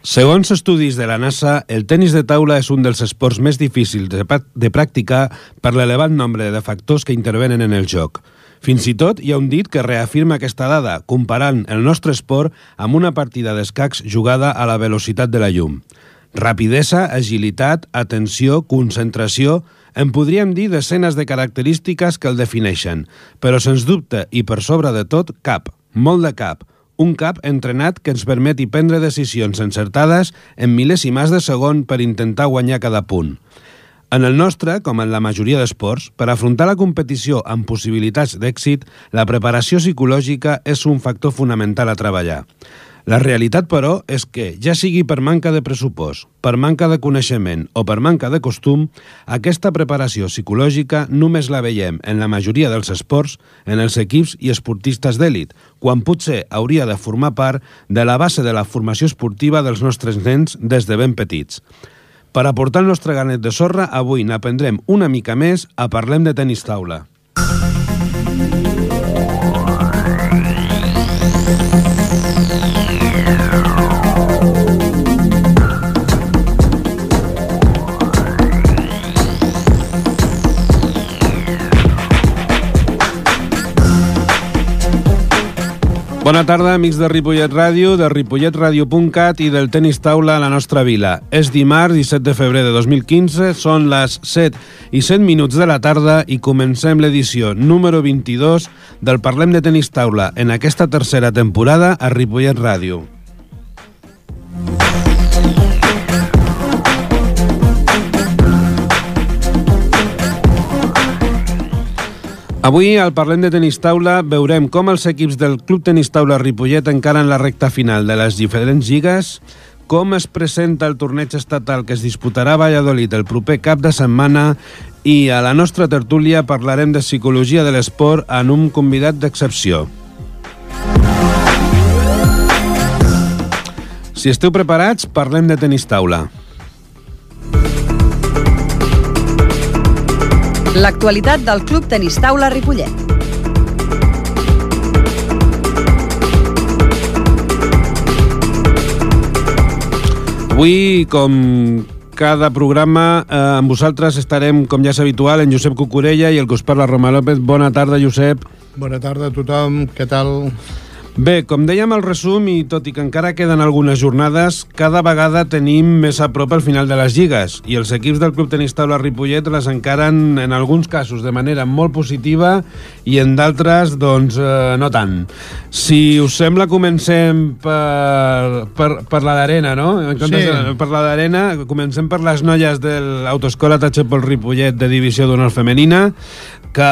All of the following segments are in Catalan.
Segons estudis de la NASA, el tennis de taula és un dels esports més difícils de, de practicar per l'elevat nombre de factors que intervenen en el joc. Fins i tot hi ha un dit que reafirma aquesta dada, comparant el nostre esport amb una partida d'escacs jugada a la velocitat de la llum. Rapidesa, agilitat, atenció, concentració... En podríem dir desenes de característiques que el defineixen, però sens dubte i per sobre de tot, cap, molt de cap, un cap entrenat que ens permeti prendre decisions encertades en mil·lèsimes de segon per intentar guanyar cada punt. En el nostre, com en la majoria d'esports, per afrontar la competició amb possibilitats d'èxit, la preparació psicològica és un factor fonamental a treballar. La realitat, però, és que, ja sigui per manca de pressupost, per manca de coneixement o per manca de costum, aquesta preparació psicològica només la veiem en la majoria dels esports, en els equips i esportistes d'èlit, quan potser hauria de formar part de la base de la formació esportiva dels nostres nens des de ben petits. Per aportar el nostre ganet de sorra, avui n'aprendrem una mica més a Parlem de tenis taula. Bona tarda, amics de Ripollet Ràdio, de ripolletradio.cat i del tenis taula a la nostra vila. És dimarts, 17 de febrer de 2015, són les 7 i 7 minuts de la tarda i comencem l'edició número 22 del Parlem de Tenis Taula en aquesta tercera temporada a Ripollet Ràdio. Avui, al Parlem de Tenis Taula, veurem com els equips del Club Tenis Taula Ripollet encaren la recta final de les diferents lligues, com es presenta el torneig estatal que es disputarà a Valladolid el proper cap de setmana i a la nostra tertúlia parlarem de psicologia de l'esport en un convidat d'excepció. Si esteu preparats, parlem de tenis taula. L'actualitat del Club Tenis Taula Ripollet. Avui, com cada programa, eh, amb vosaltres estarem, com ja és habitual, en Josep Cucurella i el que us parla Roma López. Bona tarda, Josep. Bona tarda a tothom, què tal? Bé, com dèiem al resum, i tot i que encara queden algunes jornades, cada vegada tenim més a prop el final de les lligues, i els equips del Club Tenis Taula Ripollet les encaren, en alguns casos, de manera molt positiva, i en d'altres, doncs, eh, no tant. Si us sembla, comencem per, per, per la d'arena, no? En comptes Sí. de, per la d'arena, comencem per les noies de l'Autoescola Tachepol Ripollet de Divisió d'Honor Femenina, que,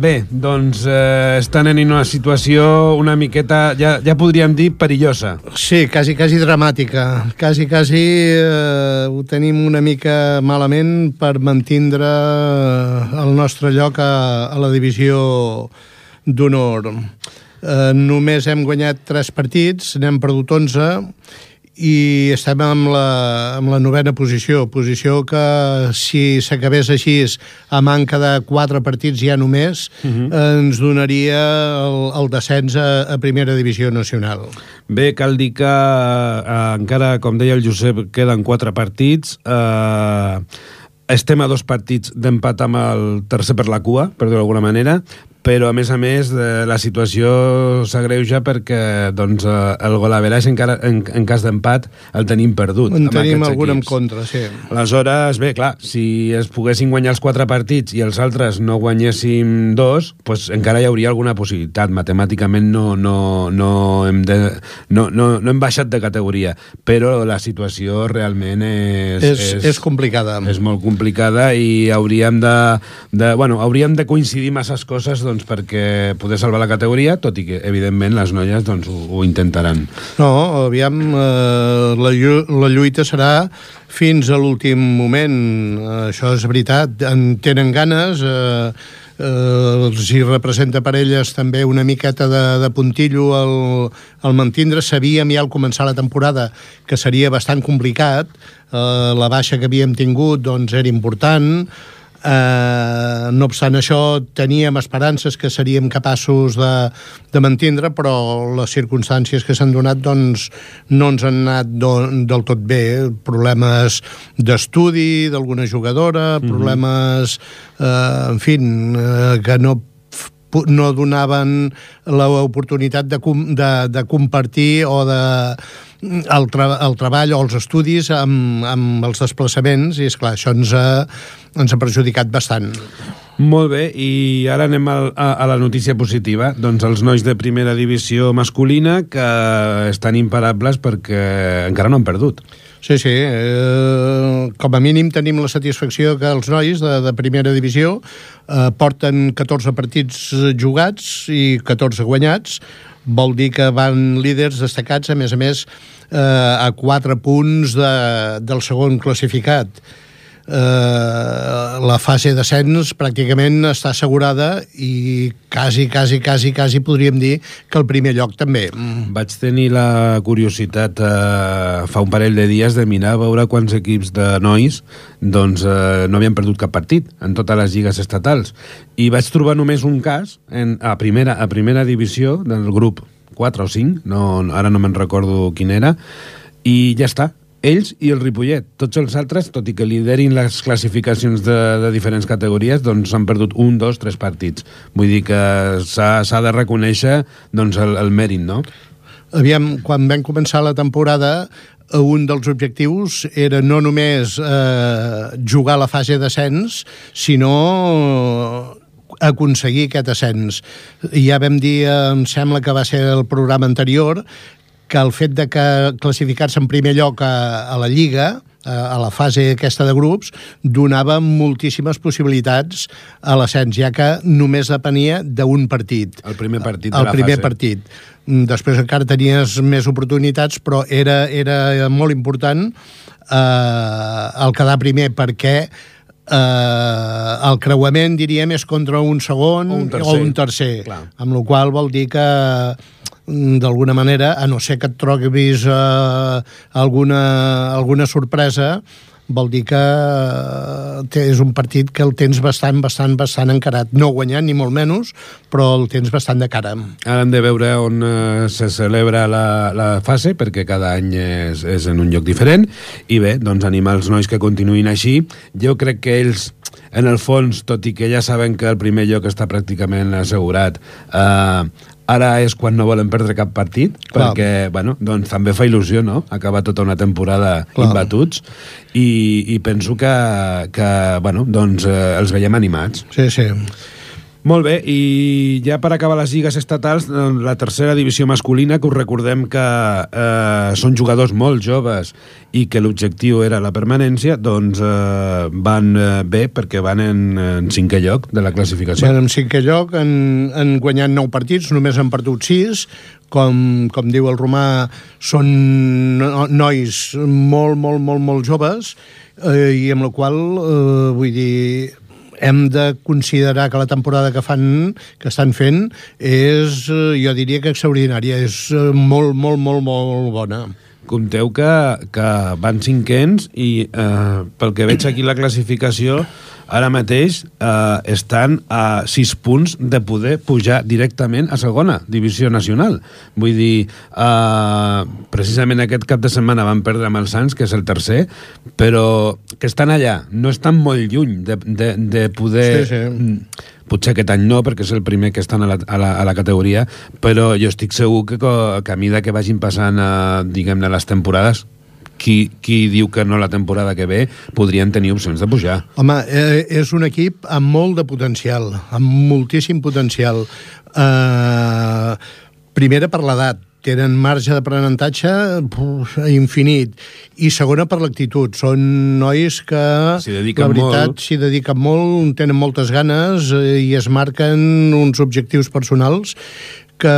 bé, doncs, eh, estan en una situació una miqueta, ja, ja podríem dir, perillosa. Sí, quasi, quasi dramàtica. Quasi, quasi eh, ho tenim una mica malament per mantindre eh, el nostre lloc a, a la divisió d'honor. Eh, només hem guanyat 3 partits, n'hem perdut 11 i estem amb la, amb la novena posició, posició que si s'acabés així a manca de quatre partits ja només, uh -huh. ens donaria el, el descens a, a primera divisió nacional. Bé, cal dir que eh, encara, com deia el Josep, queden quatre partits. Eh, estem a dos partits d'empat amb el tercer per la cua, per dir-ho d'alguna manera, però a més a més eh, la situació s'agreuja perquè doncs, eh, el golaveratge encara en, en cas d'empat el tenim perdut. En tenim algun en contra, sí. Aleshores, bé, clar, si es poguessin guanyar els quatre partits i els altres no guanyéssim dos, doncs encara hi hauria alguna possibilitat. Matemàticament no, no, no, hem, de, no, no, no hem baixat de categoria, però la situació realment és... És, és complicada. és molt complicada i hauríem de, de, bueno, hauríem de coincidir masses coses doncs, perquè poder salvar la categoria, tot i que, evidentment, les noies doncs, ho, ho intentaran. No, aviam, eh, la, llu la lluita serà fins a l'últim moment. Eh, això és veritat. En tenen ganes, eh, eh, els hi representa per elles també una miqueta de, de puntillo el, el mantindre. Sabíem ja al començar la temporada que seria bastant complicat. Eh, la baixa que havíem tingut doncs, era important. Eh, no obstant això, teníem esperances que seríem capaços de, de mantindre, però les circumstàncies que s'han donat doncs, no ens han anat do, del tot bé. Problemes d'estudi d'alguna jugadora, mm -hmm. problemes, eh, en fi, eh, que no no donaven l'oportunitat de, de, de compartir o de el, tra el treball o els estudis amb, amb els desplaçaments i, és clar això ens ha, ens ha perjudicat bastant. Molt bé, i ara anem a, a, a la notícia positiva. Doncs els nois de primera divisió masculina que estan imparables perquè encara no han perdut. Sí, sí. Eh, com a mínim tenim la satisfacció que els nois de, de primera divisió eh, porten 14 partits jugats i 14 guanyats. Vol dir que van líders destacats, a més a més, eh, a 4 punts de, del segon classificat la fase d'ascens pràcticament està assegurada i quasi, quasi, quasi, quasi podríem dir que el primer lloc també. Mm. Vaig tenir la curiositat eh, fa un parell de dies de mirar a veure quants equips de nois doncs, eh, no havien perdut cap partit en totes les lligues estatals i vaig trobar només un cas en, a, primera, a primera divisió del grup 4 o 5, no, ara no me'n recordo quin era, i ja està, ells i el Ripollet. Tots els altres, tot i que liderin les classificacions de, de diferents categories, doncs s'han perdut un, dos, tres partits. Vull dir que s'ha de reconèixer doncs, el, el mèrit, no? Aviam, quan vam començar la temporada, un dels objectius era no només eh, jugar la fase d'ascens, sinó aconseguir aquest ascens. Ja vam dir, em sembla que va ser el programa anterior, que el fet de que classificar-se en primer lloc a, a la Lliga a la fase aquesta de grups, donava moltíssimes possibilitats a l'ascens, ja que només depenia d'un partit. El primer partit de el la primer fase. partit. Mm, després encara tenies més oportunitats, però era, era molt important eh, el quedar primer perquè eh, el creuament, diríem, és contra un segon o un tercer, o un tercer Clar. amb la qual vol dir que d'alguna manera, a no ser que et trobis eh, alguna, alguna sorpresa, vol dir que eh, és un partit que el tens bastant, bastant, bastant encarat. No guanyant, ni molt menys, però el tens bastant de cara. Ara hem de veure on eh, se celebra la, la fase, perquè cada any és, és en un lloc diferent, i bé, doncs animar els nois que continuïn així. Jo crec que ells, en el fons, tot i que ja saben que el primer lloc està pràcticament assegurat, eh, ara és quan no volen perdre cap partit, Clar. perquè, bueno, doncs també fa il·lusió, no?, acabar tota una temporada Clar. imbatuts, i, i penso que, que bueno, doncs, eh, els veiem animats. Sí, sí. Molt bé, i ja per acabar les lligues estatals, la tercera divisió masculina, que us recordem que eh, són jugadors molt joves i que l'objectiu era la permanència, doncs eh, van eh, bé perquè van en, en cinquè lloc de la classificació. Van en cinquè lloc, han, han guanyat nou partits, només han perdut sis, com, com diu el romà, són nois molt, molt, molt, molt joves, eh, i amb la qual, eh, vull dir, hem de considerar que la temporada que fan que estan fent és, eh, jo diria que extraordinària, és eh, molt, molt, molt, molt bona. Compteu que, que van cinquens i eh, pel que veig aquí la classificació ara mateix eh, estan a 6 punts de poder pujar directament a segona divisió nacional. Vull dir, eh, precisament aquest cap de setmana van perdre amb el Sants, que és el tercer, però que estan allà, no estan molt lluny de, de, de poder... Sí, sí. Potser aquest any no, perquè és el primer que estan a la, a la, a la categoria, però jo estic segur que, que a mesura que vagin passant, eh, diguem-ne, les temporades, qui, qui diu que no la temporada que ve podrien tenir opcions de pujar. Home, eh, és un equip amb molt de potencial, amb moltíssim potencial. Eh, primera per l'edat, tenen marge d'aprenentatge infinit. I segona per l'actitud. Són nois que, la veritat, s'hi dediquen molt, tenen moltes ganes eh, i es marquen uns objectius personals que,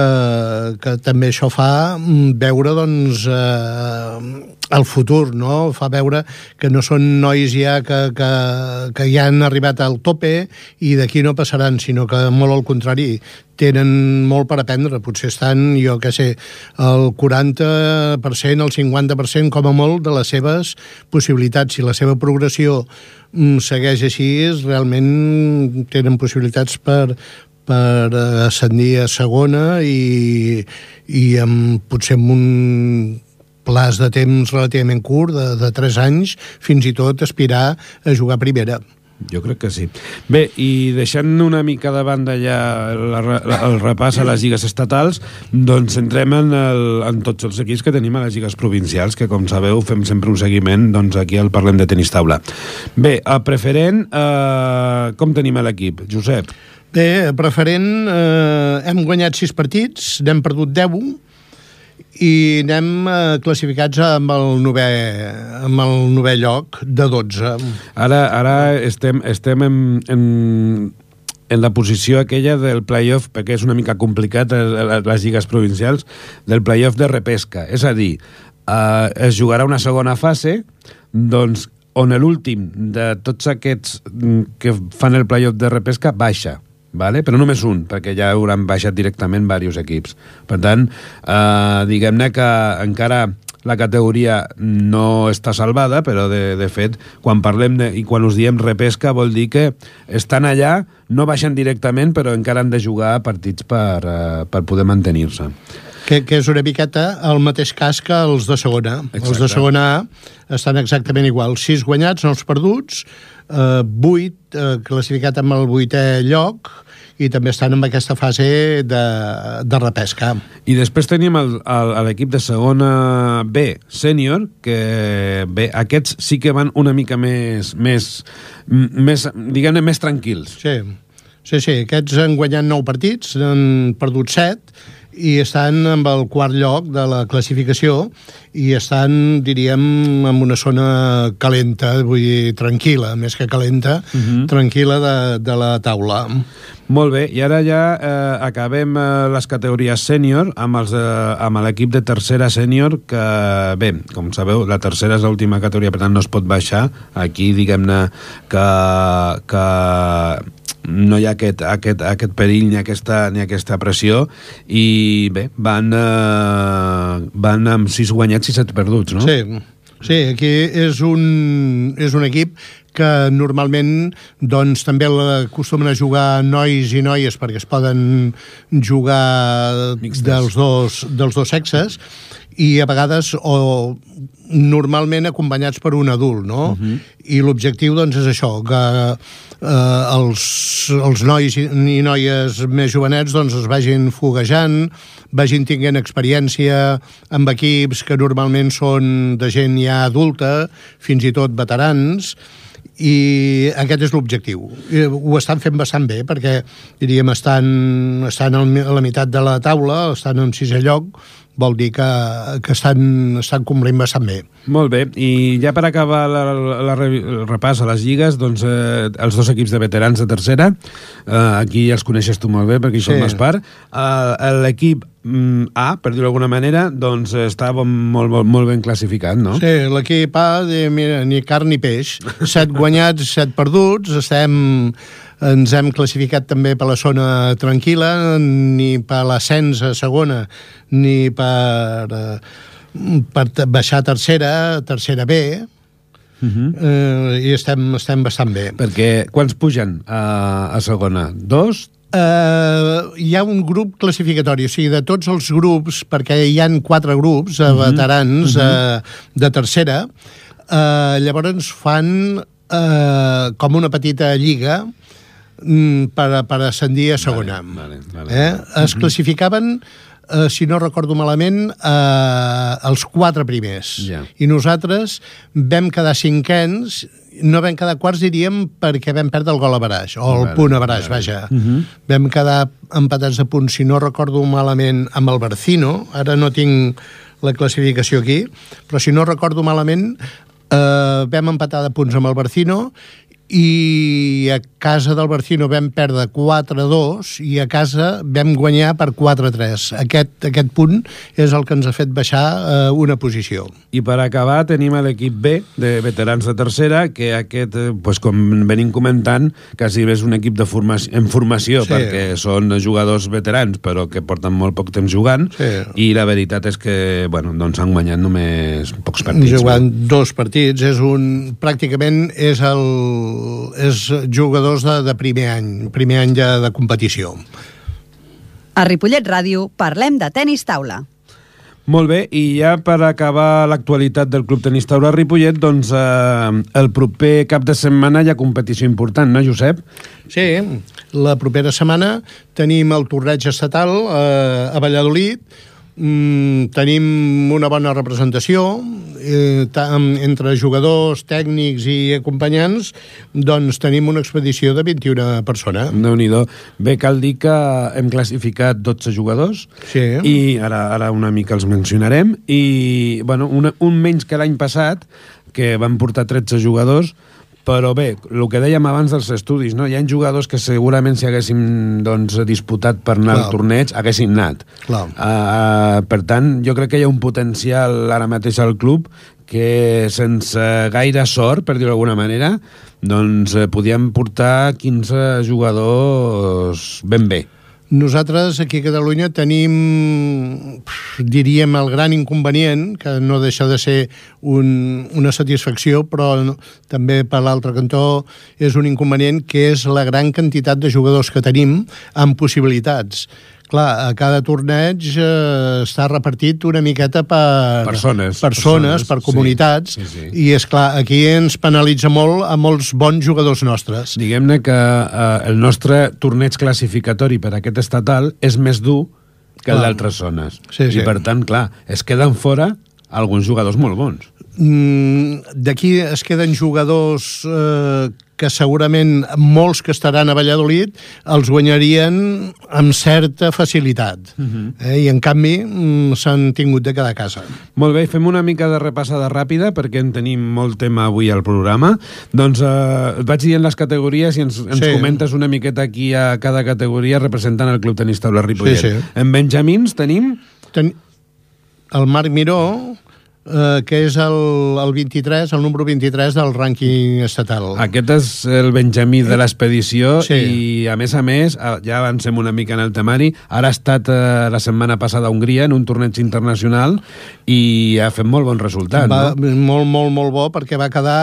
que també això fa mm, veure doncs, eh, el futur, no? fa veure que no són nois ja que, que, que ja han arribat al tope i d'aquí no passaran, sinó que molt al contrari, tenen molt per aprendre, potser estan, jo què sé, el 40%, el 50% com a molt de les seves possibilitats. Si la seva progressió mm, segueix així, realment tenen possibilitats per, per ascendir a segona i, i amb, potser amb un plaç de temps relativament curt, de, de 3 anys, fins i tot aspirar a jugar a primera. Jo crec que sí. Bé, i deixant una mica de banda ja la, la, el repàs a les lligues estatals, doncs entrem en, el, en tots els equips que tenim a les lligues provincials, que com sabeu fem sempre un seguiment, doncs aquí el parlem de tenis taula. Bé, a preferent, eh, com tenim l'equip? Josep? Bé, preferent, eh, hem guanyat 6 partits, n'hem perdut 10, i anem eh, classificats amb el novè, amb el novè lloc de 12. Ara, ara estem, estem en, en, en la posició aquella del playoff, perquè és una mica complicat eh, les lligues provincials, del playoff de repesca. És a dir, eh, es jugarà una segona fase, doncs on l'últim de tots aquests mm, que fan el playoff de repesca baixa vale? però només un, perquè ja hauran baixat directament diversos equips. Per tant, eh, diguem-ne que encara la categoria no està salvada, però de, de fet, quan parlem de, i quan us diem repesca, vol dir que estan allà, no baixen directament, però encara han de jugar partits per, uh, per poder mantenir-se. Que, que és una miqueta el mateix cas que els de segona. Exacte. Els de segona A estan exactament igual. Sis guanyats, nous perduts, eh, vuit eh, classificat amb el vuitè lloc, i també estan en aquesta fase de, de repesca. I després tenim l'equip de segona B, sènior, que bé, aquests sí que van una mica més, més, més diguem-ne, més tranquils. Sí. Sí, sí, aquests han guanyat 9 partits, han perdut 7, i estan amb el quart lloc de la classificació i estan, diríem, en una zona calenta, vull dir, tranquil·la, més que calenta, uh mhm. -huh. tranquil·la de, de la taula. Molt bé, i ara ja eh, acabem eh, les categories sènior amb, els, eh, amb l'equip de tercera sènior que, bé, com sabeu, la tercera és l'última categoria, per tant no es pot baixar. Aquí, diguem-ne, que, que no hi ha aquest, aquest, aquest perill ni aquesta, ni aquesta pressió i bé, van, eh, van amb 6 guanyats i 7 perduts, no? Sí, sí aquí és un, és un equip que normalment doncs, també acostumen a jugar nois i noies perquè es poden jugar Mixtes. dels dos, dels dos sexes i a vegades o normalment acompanyats per un adult, no? Uh mhm. -huh. I l'objectiu, doncs, és això, que eh, els, els nois i noies més jovenets doncs, es vagin foguejant, vagin tinguent experiència amb equips que normalment són de gent ja adulta, fins i tot veterans, i aquest és l'objectiu. Ho estan fent bastant bé, perquè, diríem, estan, estan a la meitat de la taula, estan en sisè lloc, vol dir que, que estan, estan complint bastant bé. Molt bé, i ja per acabar la, la, la, el repàs a les lligues, doncs eh, els dos equips de veterans de tercera, eh, aquí ja els coneixes tu molt bé perquè hi sí. formes part, eh, l'equip mm, A, per dir-ho d'alguna manera, doncs està molt, molt, molt ben classificat, no? Sí, l'equip A, de, mira, ni carn ni peix, set guanyats, set perduts, estem ens hem classificat també per la zona tranquil·la, ni per l'ascens a segona, ni per, eh, per baixar a tercera, tercera B, Uh -huh. eh, i estem, estem bastant bé. Perquè quants pugen a, a segona? Dos? Uh, hi ha un grup classificatori, o sigui, de tots els grups, perquè hi han quatre grups uh, veterans uh -huh. uh, de tercera, uh, llavors fan uh, com una petita lliga per, per ascendir a segona. Vale, vale, vale. Eh? Es classificaven eh, si no recordo malament, eh, els quatre primers. Yeah. I nosaltres vam quedar cinquens, no vam quedar quarts, diríem, perquè vam perdre el gol a baraix, o el vale, punt a baraix, vale. vaja. Uh mhm. -huh. Vam quedar empatats de punts, si no recordo malament, amb el Barcino, ara no tinc la classificació aquí, però si no recordo malament, eh, vam empatar de punts amb el Barcino i a casa del Barcino vam perdre 4-2 i a casa vam guanyar per 4-3. Aquest, aquest punt és el que ens ha fet baixar eh, una posició. I per acabar tenim l'equip B de veterans de tercera, que aquest, eh, pues, com venim comentant, quasi és un equip de formació, en formació, sí. perquè són jugadors veterans, però que porten molt poc temps jugant, sí. i la veritat és que bueno, doncs han guanyat només pocs partits. Jugant no? dos partits, és un, pràcticament és el és jugadors de, de primer any, primer any de, de competició. A Ripollet Ràdio parlem de tennis taula. Molt bé, i ja per acabar l'actualitat del Club Tenis Taula Ripollet, doncs eh, el proper cap de setmana hi ha competició important, no, Josep? Sí, la propera setmana tenim el torneig estatal eh, a Valladolid, mm, tenim una bona representació eh, entre jugadors, tècnics i acompanyants doncs tenim una expedició de 21 persones. Déu nhi Bé, cal dir que hem classificat 12 jugadors sí. i ara, ara una mica els mencionarem. I bueno, una, un menys que l'any passat que van portar 13 jugadors però bé, el que dèiem abans dels estudis, no? hi ha jugadors que segurament si haguéssim doncs, disputat per anar Clar. al torneig, haguessin anat. Clar. Uh, per tant, jo crec que hi ha un potencial ara mateix al club que sense gaire sort, per dir-ho d'alguna manera, doncs eh, podíem portar 15 jugadors ben bé. Nosaltres aquí a Catalunya tenim, diríem, el gran inconvenient, que no deixa de ser un, una satisfacció, però no, també per l'altre cantó és un inconvenient, que és la gran quantitat de jugadors que tenim amb possibilitats clar, a cada torneig eh, està repartit una miqueta per persones, persones, persones per comunitats, sí, sí, sí. i és clar, aquí ens penalitza molt a molts bons jugadors nostres. Diguem-ne que eh, el nostre torneig classificatori per aquest estatal és més dur que el d'altres zones. Sí, sí. I per tant, clar, es queden fora alguns jugadors molt bons. Mm, D'aquí es queden jugadors eh, que segurament molts que estaran a Valladolid els guanyarien amb certa facilitat. Uh mhm. -huh. eh? I, en canvi, mm, s'han tingut de quedar a casa. Molt bé, fem una mica de repassada ràpida perquè en tenim molt tema avui al programa. Doncs eh, vaig dient les categories i ens, ens sí. comentes una miqueta aquí a cada categoria representant el Club Tenis Taula Ripollet. Sí, sí. En Benjamins tenim... Ten... El Marc Miró, eh, que és el, el 23, el número 23 del rànquing estatal. Aquest és el Benjamí de l'expedició sí. i, a més a més, ja avancem una mica en el temari, ara ha estat eh, la setmana passada a Hongria en un torneig internacional i ha fet molt bon resultat, va, no? Molt, molt, molt bo, perquè va quedar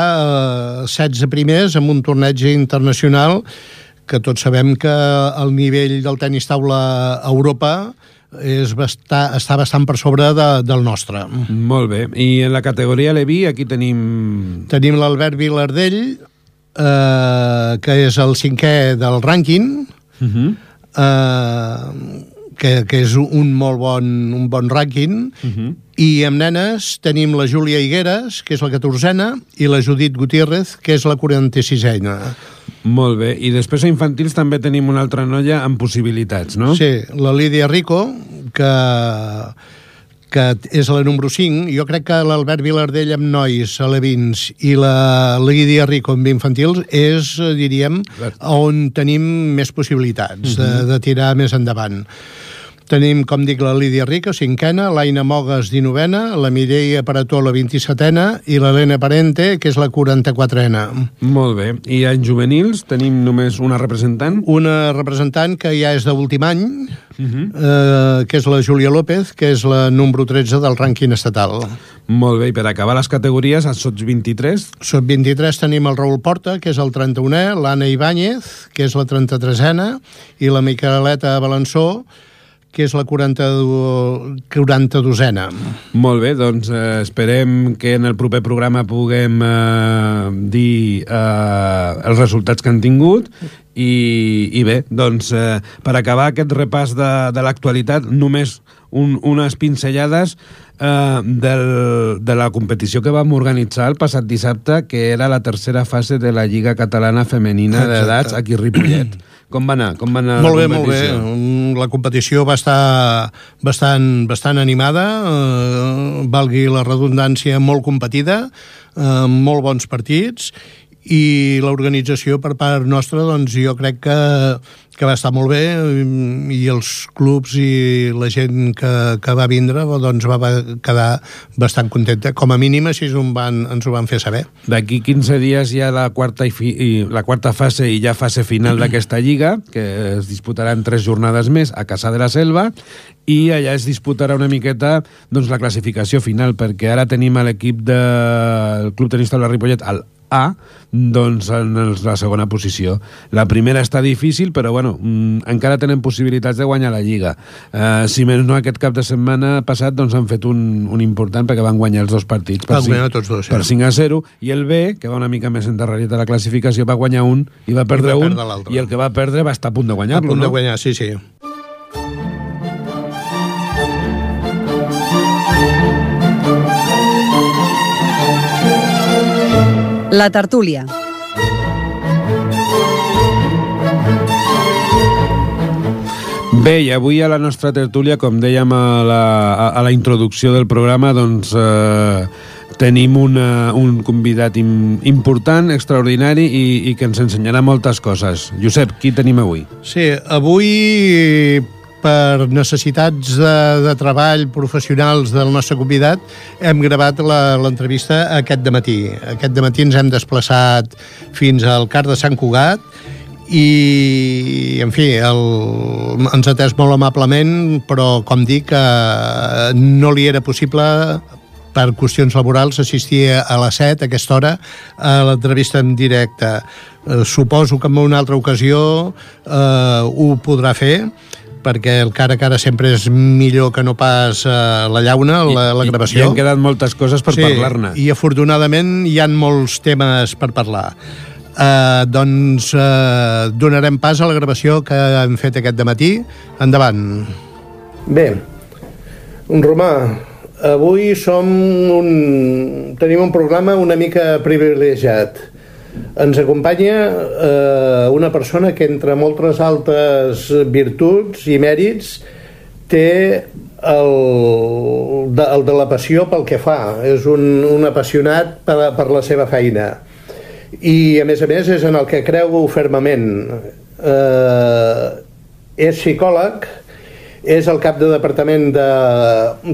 eh, 16 primers en un torneig internacional que tots sabem que el nivell del tenis taula a Europa és bastar, està bastant per sobre de, del nostre. Molt bé. I en la categoria Levi aquí tenim... Tenim l'Albert Vilardell, eh, que és el cinquè del rànquing, uh mhm. -huh. eh, que, que és un molt bon, un bon rànquing, uh -huh. i amb nenes tenim la Júlia Higueres, que és la 14a, i la Judit Gutiérrez, que és la 46a. Molt bé. I després a infantils també tenim una altra noia amb possibilitats, no? Sí, la Lídia Rico, que que és la número 5, jo crec que l'Albert Vilardell amb nois alevins i la Lídia Rico amb infantils és, diríem, on tenim més possibilitats uh -huh. de, de tirar més endavant. Tenim, com dic, la Lídia Rica, cinquena, l'Aina Mogues, dinovena, la Mireia Parató, la 27ena, i l'Helena Parente, que és la 44ena. Molt bé. I en juvenils tenim només una representant? Una representant que ja és d'últim any, uh -huh. eh, que és la Júlia López, que és la número 13 del rànquing estatal. Molt bé, i per acabar les categories, als sots 23? Sot 23 tenim el Raül Porta, que és el 31è, l'Anna Ibáñez, que és la 33ena, i la Micaeleta Balançó, que és la 40, 42ena. Molt bé, doncs eh, esperem que en el proper programa puguem eh, dir eh, els resultats que han tingut i, i bé, doncs eh, per acabar aquest repàs de, de l'actualitat, només un, unes pinzellades eh, del, de la competició que vam organitzar el passat dissabte, que era la tercera fase de la Lliga Catalana Femenina d'Edats aquí a Ripollet. Com va anar? Com va anar molt bé, molt bé. La competició va estar bastant, bastant animada, eh, valgui la redundància, molt competida, eh, molt bons partits, i l'organització per part nostra doncs jo crec que, que va estar molt bé i els clubs i la gent que, que va vindre doncs va quedar bastant contenta. Com a mínim així ho van, ens ho van fer saber. D'aquí 15 dies hi ha la quarta, i fi, i la quarta fase i ja fase final d'aquesta lliga que es disputaran tres jornades més a Casa de la Selva i allà es disputarà una miqueta doncs, la classificació final perquè ara tenim l'equip del Club Tenista de la Ripollet al a, doncs en la segona posició. La primera està difícil, però bueno, mm, encara tenen possibilitats de guanyar la Lliga. Eh, si més no, aquest cap de setmana passat doncs, han fet un, un important perquè van guanyar els dos partits per, 5, tots dos, sí. per 5 a 0, i el B, que va una mica més endarrerit a la classificació, va guanyar un i va perdre I va un, i el que va perdre va estar a punt de guanyar-lo, no? A punt de guanyar, sí, sí. La tertúlia. Bé, i avui a la nostra tertúlia, com dèiem a la, a la introducció del programa, doncs eh, tenim una, un convidat im, important, extraordinari i, i que ens ensenyarà moltes coses. Josep, qui tenim avui? Sí, avui per necessitats de, de treball professionals del nostre convidat, hem gravat l'entrevista aquest de matí. Aquest de matí ens hem desplaçat fins al car de Sant Cugat i, en fi, el, ens ha atès molt amablement, però, com dic, eh, no li era possible per qüestions laborals assistir a les 7, a aquesta hora, a l'entrevista en directe. Eh, suposo que en una altra ocasió eh, ho podrà fer, perquè el cara a cara sempre és millor que no pas uh, la llauna, la, la gravació. I, I han quedat moltes coses per sí, parlar-ne. I afortunadament hi han molts temes per parlar. Uh, doncs uh, donarem pas a la gravació que hem fet aquest matí. Endavant. Bé, un Romà, avui som un... tenim un programa una mica privilegiat ens acompanya eh, una persona que entre moltes altres virtuts i mèrits té el de, el de la passió pel que fa. És un, un apassionat per, per la seva feina. I a més a més és en el que creu fermament. Eh, és psicòleg és el cap de departament de,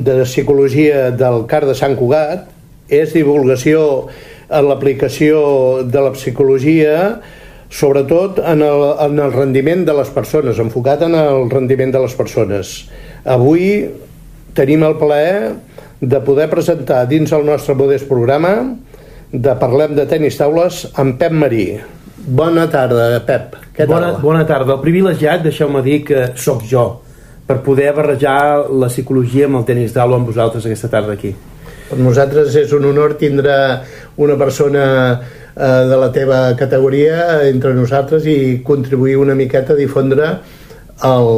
de psicologia del CAR de Sant Cugat és divulgació en l'aplicació de la psicologia sobretot en el, en el rendiment de les persones, enfocat en el rendiment de les persones. Avui tenim el plaer de poder presentar dins el nostre modest programa de Parlem de tenis taules amb Pep Marí. Bona tarda, Pep. Què bona, tal? Bona tarda. El privilegiat, deixeu-me dir que sóc jo, per poder barrejar la psicologia amb el tenis taula amb vosaltres aquesta tarda aquí. Per nosaltres és un honor tindre una persona eh, de la teva categoria entre nosaltres i contribuir una miqueta a difondre el,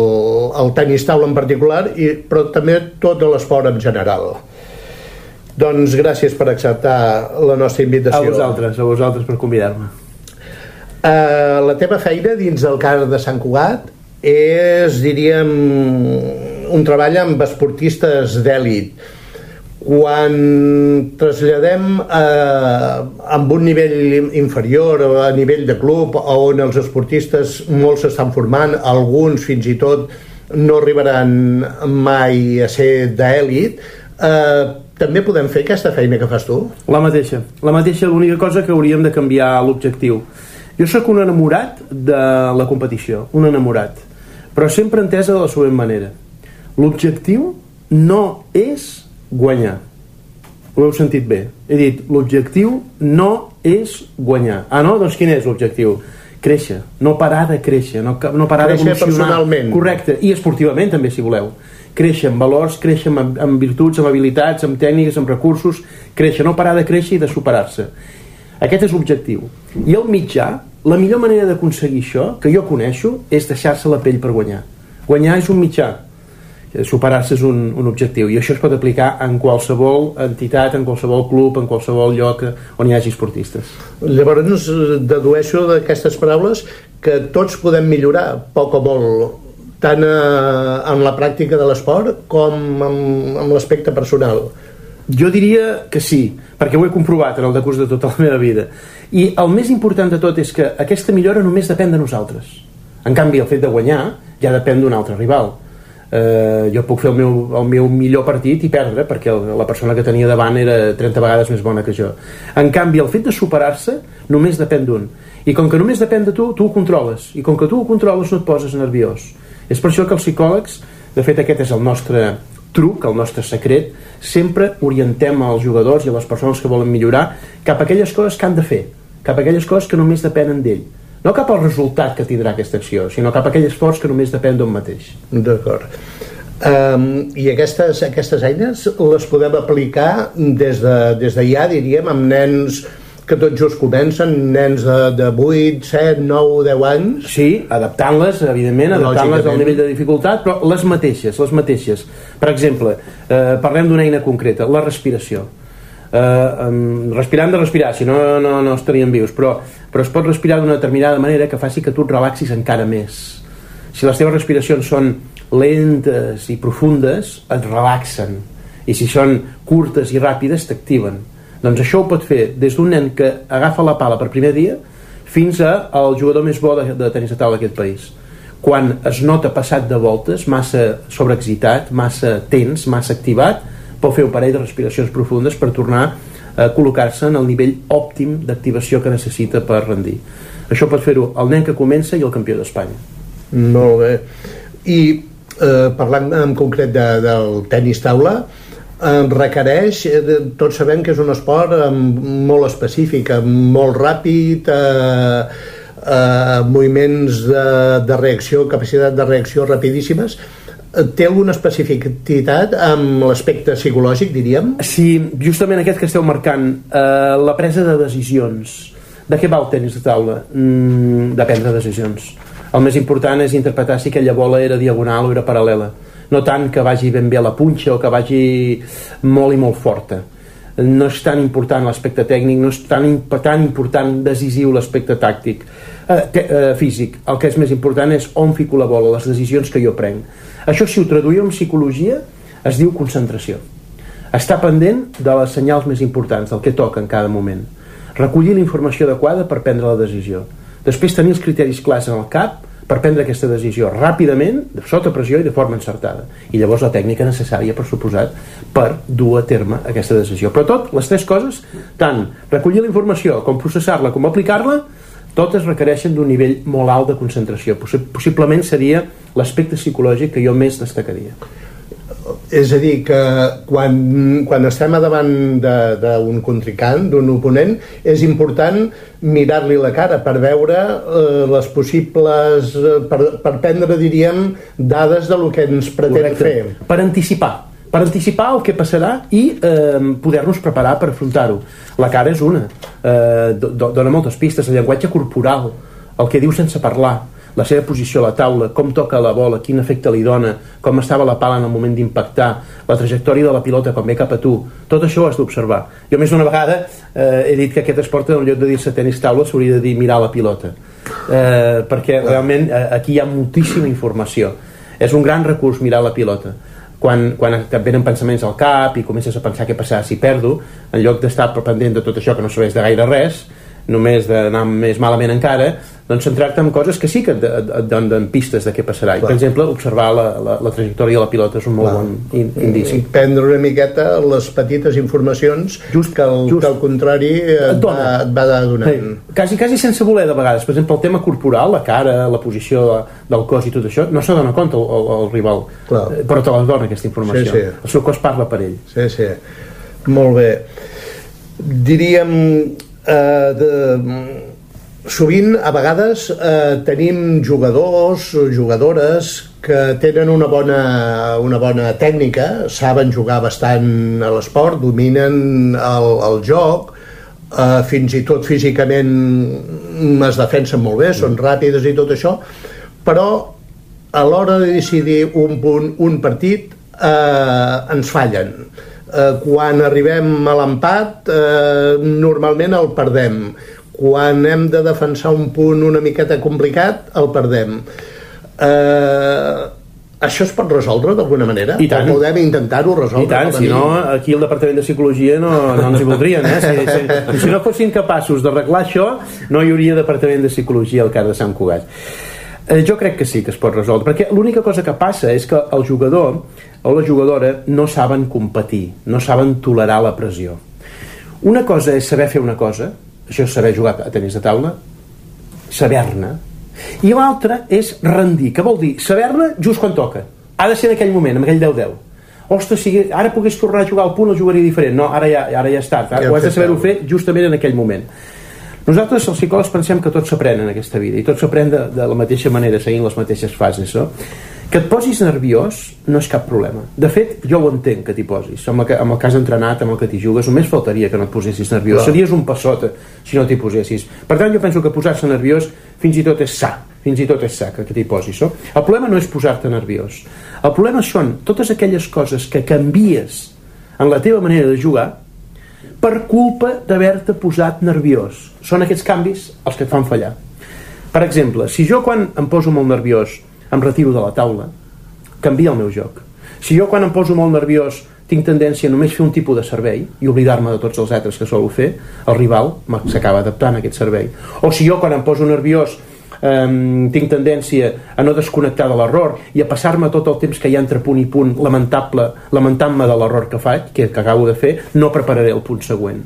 el tenis taula en particular, i, però també tot l'esport en general. Doncs gràcies per acceptar la nostra invitació. A vosaltres, a vosaltres per convidar-me. Uh, la teva feina dins el car de Sant Cugat és, diríem, un treball amb esportistes d'èlit quan traslladem eh, amb un nivell inferior a nivell de club on els esportistes molts s'estan formant, alguns fins i tot no arribaran mai a ser d'èlit eh, també podem fer aquesta feina que fas tu? La mateixa, la mateixa, l'única cosa que hauríem de canviar l'objectiu. Jo sóc un enamorat de la competició, un enamorat, però sempre entesa de la següent manera. L'objectiu no és guanyar. Ho heu sentit bé. He dit, l'objectiu no és guanyar. Ah, no? Doncs quin és l'objectiu? Créixer, no parar de créixer, no, no parar. Créixer personalment. Correcte, i esportivament també, si voleu. Créixer amb valors, créixer amb, amb virtuts, amb habilitats, amb tècniques, amb recursos, créixer, no parar de créixer i de superar-se. Aquest és l'objectiu. I el mitjà, la millor manera d'aconseguir això, que jo coneixo, és deixar-se la pell per guanyar. Guanyar és un mitjà, superar-se és un, un objectiu i això es pot aplicar en qualsevol entitat, en qualsevol club, en qualsevol lloc on hi hagi esportistes. Llavors dedueixo d'aquestes paraules que tots podem millorar poc o molt tant eh, en la pràctica de l'esport com en, en l'aspecte personal. Jo diria que sí, perquè ho he comprovat en el decurs de tota la meva vida. I el més important de tot és que aquesta millora només depèn de nosaltres. En canvi, el fet de guanyar ja depèn d'un altre rival. Eh, jo puc fer el meu, el meu millor partit i perdre perquè la persona que tenia davant era 30 vegades més bona que jo. En canvi, el fet de superar-se només depèn d'un. I com que només depèn de tu, tu ho controles. I com que tu ho controles no et poses nerviós. És per això que els psicòlegs, de fet aquest és el nostre truc, el nostre secret, sempre orientem als jugadors i a les persones que volen millorar cap a aquelles coses que han de fer, cap a aquelles coses que només depenen d'ell. No cap al resultat que tindrà aquesta acció, sinó cap a aquell esforç que només depèn d'on mateix. D'acord. Um, I aquestes, aquestes eines les podem aplicar des de, des de ja, diríem, amb nens que tot just comencen, nens de, de 8, 7, 9, 10 anys. Sí, adaptant-les, evidentment, adaptant-les al nivell de dificultat, però les mateixes, les mateixes. Per exemple, eh, parlem d'una eina concreta, la respiració. Eh, respirant de respirar, si no, no, no estaríem vius, però, però es pot respirar d'una determinada manera que faci que tu et relaxis encara més. Si les teves respiracions són lentes i profundes, et relaxen. I si són curtes i ràpides, t'activen doncs això ho pot fer des d'un nen que agafa la pala per primer dia fins al jugador més bo de, de tenis de taula d'aquest país. Quan es nota passat de voltes, massa sobreexcitat, massa tens, massa activat, pot fer un parell de respiracions profundes per tornar a col·locar-se en el nivell òptim d'activació que necessita per rendir. Això pot fer-ho el nen que comença i el campió d'Espanya. Molt bé. I eh, parlant en concret de, del tenis taula, eh, requereix, eh, tots sabem que és un esport eh, molt específic, molt ràpid, eh, eh, moviments de, de reacció, capacitat de reacció rapidíssimes, eh, té alguna especificitat amb l'aspecte psicològic, diríem? Sí, justament aquest que esteu marcant, eh, la presa de decisions. De què va el tenis de taula? Mm, de prendre decisions. El més important és interpretar si aquella bola era diagonal o era paral·lela no tant que vagi ben bé a la punxa o que vagi molt i molt forta no és tan important l'aspecte tècnic, no és tan, tan important decisiu l'aspecte tàctic, eh, te, eh, físic. El que és més important és on fico la bola, les decisions que jo prenc. Això, si ho traduïu en psicologia, es diu concentració. Estar pendent de les senyals més importants, del que toca en cada moment. Recollir la informació adequada per prendre la decisió. Després tenir els criteris clars en el cap per prendre aquesta decisió ràpidament, sota pressió i de forma encertada. I llavors la tècnica necessària, per suposat, per dur a terme aquesta decisió. Però tot, les tres coses, tant recollir la informació com processar-la com aplicar-la, totes requereixen d'un nivell molt alt de concentració. Possiblement seria l'aspecte psicològic que jo més destacaria. És a dir, que quan, quan estem a davant d'un contrincant, d'un oponent, és important mirar-li la cara per veure eh, les possibles... Eh, per, per prendre, diríem, dades de lo que ens pretén Correcte. fer. Per anticipar per anticipar el que passarà i eh, poder-nos preparar per afrontar-ho. La cara és una, eh, dona moltes pistes, el llenguatge corporal, el que diu sense parlar, la seva posició a la taula, com toca la bola, quin efecte li dona, com estava la pala en el moment d'impactar, la trajectòria de la pilota quan ve cap a tu, tot això ho has d'observar. Jo més d'una vegada eh, he dit que aquest esport en lloc de dir-se tenis taula s'hauria de dir mirar la pilota, eh, perquè realment eh, aquí hi ha moltíssima informació. És un gran recurs mirar la pilota quan, quan et venen pensaments al cap i comences a pensar què passarà si perdo, en lloc d'estar pendent de tot això que no serveix de gaire res, només d'anar més malament encara, doncs centrar-te en coses que sí que et, et, et donen pistes de què passarà. I, per exemple, observar la, la, la trajectòria de la pilota és un molt Clar. bon indici. I prendre una miqueta les petites informacions just, que, el, just. que al contrari et, va, et va donant. Sí. Quasi, quasi sense voler, de vegades. Per exemple, el tema corporal, la cara, la posició del cos i tot això, no se dona compte el, el, el rival, Clar. Eh, però te la dona aquesta informació. Sí, sí. El seu cos parla per ell. Sí, sí. Molt bé. Diríem eh, de, sovint, a vegades, eh, tenim jugadors, jugadores que tenen una bona, una bona tècnica, saben jugar bastant a l'esport, dominen el, el joc, eh, fins i tot físicament es defensen molt bé, són ràpides i tot això, però a l'hora de decidir un punt, un partit, eh, ens fallen. Eh, quan arribem a l'empat, eh, normalment el perdem quan hem de defensar un punt una miqueta complicat, el perdem. Eh, això es pot resoldre d'alguna manera? I tant. O podem intentar-ho resoldre? I tant, si no, aquí el Departament de Psicologia no, no ens hi voldrien, eh? Si, si, si no fossin capaços d'arreglar això, no hi hauria Departament de Psicologia al cas de Sant Cugat. Eh, jo crec que sí que es pot resoldre, perquè l'única cosa que passa és que el jugador o la jugadora no saben competir, no saben tolerar la pressió. Una cosa és saber fer una cosa, això és saber jugar a tenis de taula, saber-ne, i l'altra és rendir, que vol dir saber-ne just quan toca. Ha de ser en aquell moment, en aquell 10-10. Ostres, si ara pogués tornar a jugar al punt, el jugaria diferent. No, ara ja, ara ja és tard. Ara Ja ho has de saber-ho fer justament en aquell moment. Nosaltres, els psicòlegs, pensem que tot s'aprèn en aquesta vida i tot s'aprèn de, de la mateixa manera, seguint les mateixes fases. No? Que et posis nerviós no és cap problema. De fet, jo ho entenc que t'hi posis. Amb el, que, amb el cas entrenat, amb el que t'hi jugues, només faltaria que no et posessis nerviós. Clar. Series un passota si no t'hi posessis. Per tant, jo penso que posar-se nerviós fins i tot és sa. Fins i tot és sa que que t'hi posis. No? El problema no és posar-te nerviós. El problema són totes aquelles coses que canvies en la teva manera de jugar per culpa d'haver-te posat nerviós. Són aquests canvis els que et fan fallar. Per exemple, si jo quan em poso molt nerviós em retiro de la taula, canvia el meu joc. Si jo quan em poso molt nerviós tinc tendència a només fer un tipus de servei i oblidar-me de tots els altres que solo fer, el rival s'acaba adaptant a aquest servei. O si jo quan em poso nerviós um, tinc tendència a no desconnectar de l'error i a passar-me tot el temps que hi ha entre punt i punt lamentable, lamentant-me de l'error que faig, que, que acabo de fer, no prepararé el punt següent.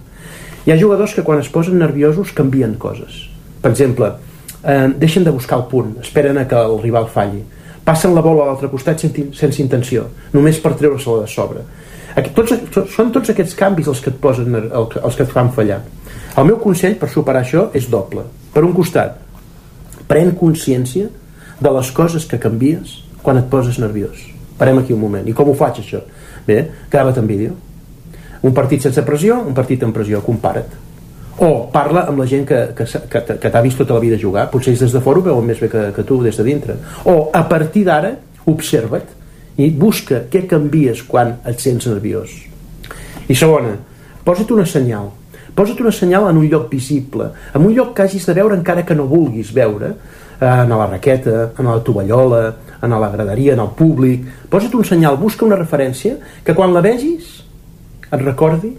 Hi ha jugadors que quan es posen nerviosos canvien coses. Per exemple, eh, deixen de buscar el punt, esperen a que el rival falli. Passen la bola a l'altre costat sense, intenció, només per treure-se-la de sobre. Aquí, tots, són tots aquests canvis els que et posen, els que et fan fallar. El meu consell per superar això és doble. Per un costat, pren consciència de les coses que canvies quan et poses nerviós. Parem aquí un moment. I com ho faig, això? Bé, grava't en vídeo. Un partit sense pressió, un partit amb pressió, compara't. O parla amb la gent que, que, que, que t'ha vist tota la vida jugar, potser ells des de fora ho veuen més bé que, que tu des de dintre. O a partir d'ara, observa't i busca què canvies quan et sents nerviós. I segona, posa't una senyal. Posa't una senyal en un lloc visible, en un lloc que hagis de veure encara que no vulguis veure, en la raqueta, en la tovallola, en la graderia, en el públic. Posa't un senyal, busca una referència que quan la vegis et recordi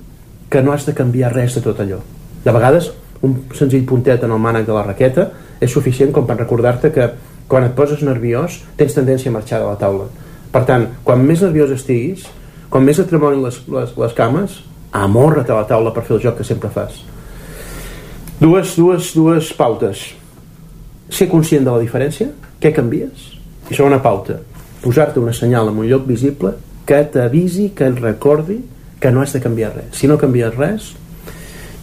que no has de canviar res de tot allò. De vegades, un senzill puntet en el mànec de la raqueta és suficient com per recordar-te que quan et poses nerviós tens tendència a marxar de la taula. Per tant, quan més nerviós estiguis, quan més et tremonin les, les, les cames, amorra't a la taula per fer el joc que sempre fas. Dues, dues, dues pautes. Ser conscient de la diferència, què canvies? I segona pauta, posar-te una senyal en un lloc visible que t'avisi, que et recordi que no has de canviar res. Si no canvies res,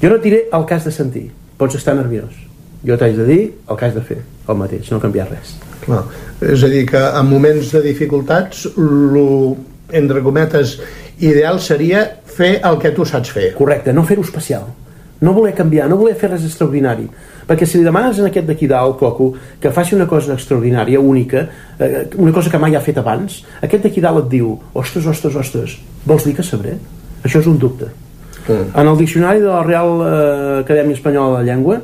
jo no et diré el cas de sentir, pots estar nerviós. Jo t'haig de dir el has de fer, el mateix, no canviar res. Clar. És a dir, que en moments de dificultats, lo, entre cometes, ideal seria fer el que tu saps fer. Correcte, no fer-ho especial. No voler canviar, no voler fer res extraordinari. Perquè si li demanes en aquest d'aquí dalt, Coco, que faci una cosa extraordinària, única, eh, una cosa que mai ha fet abans, aquest d'aquí dalt et diu, ostres, ostres, ostres, vols dir que sabré? Això és un dubte. En el diccionari de la Real eh, Acadèmia Espanyola de la Llengua,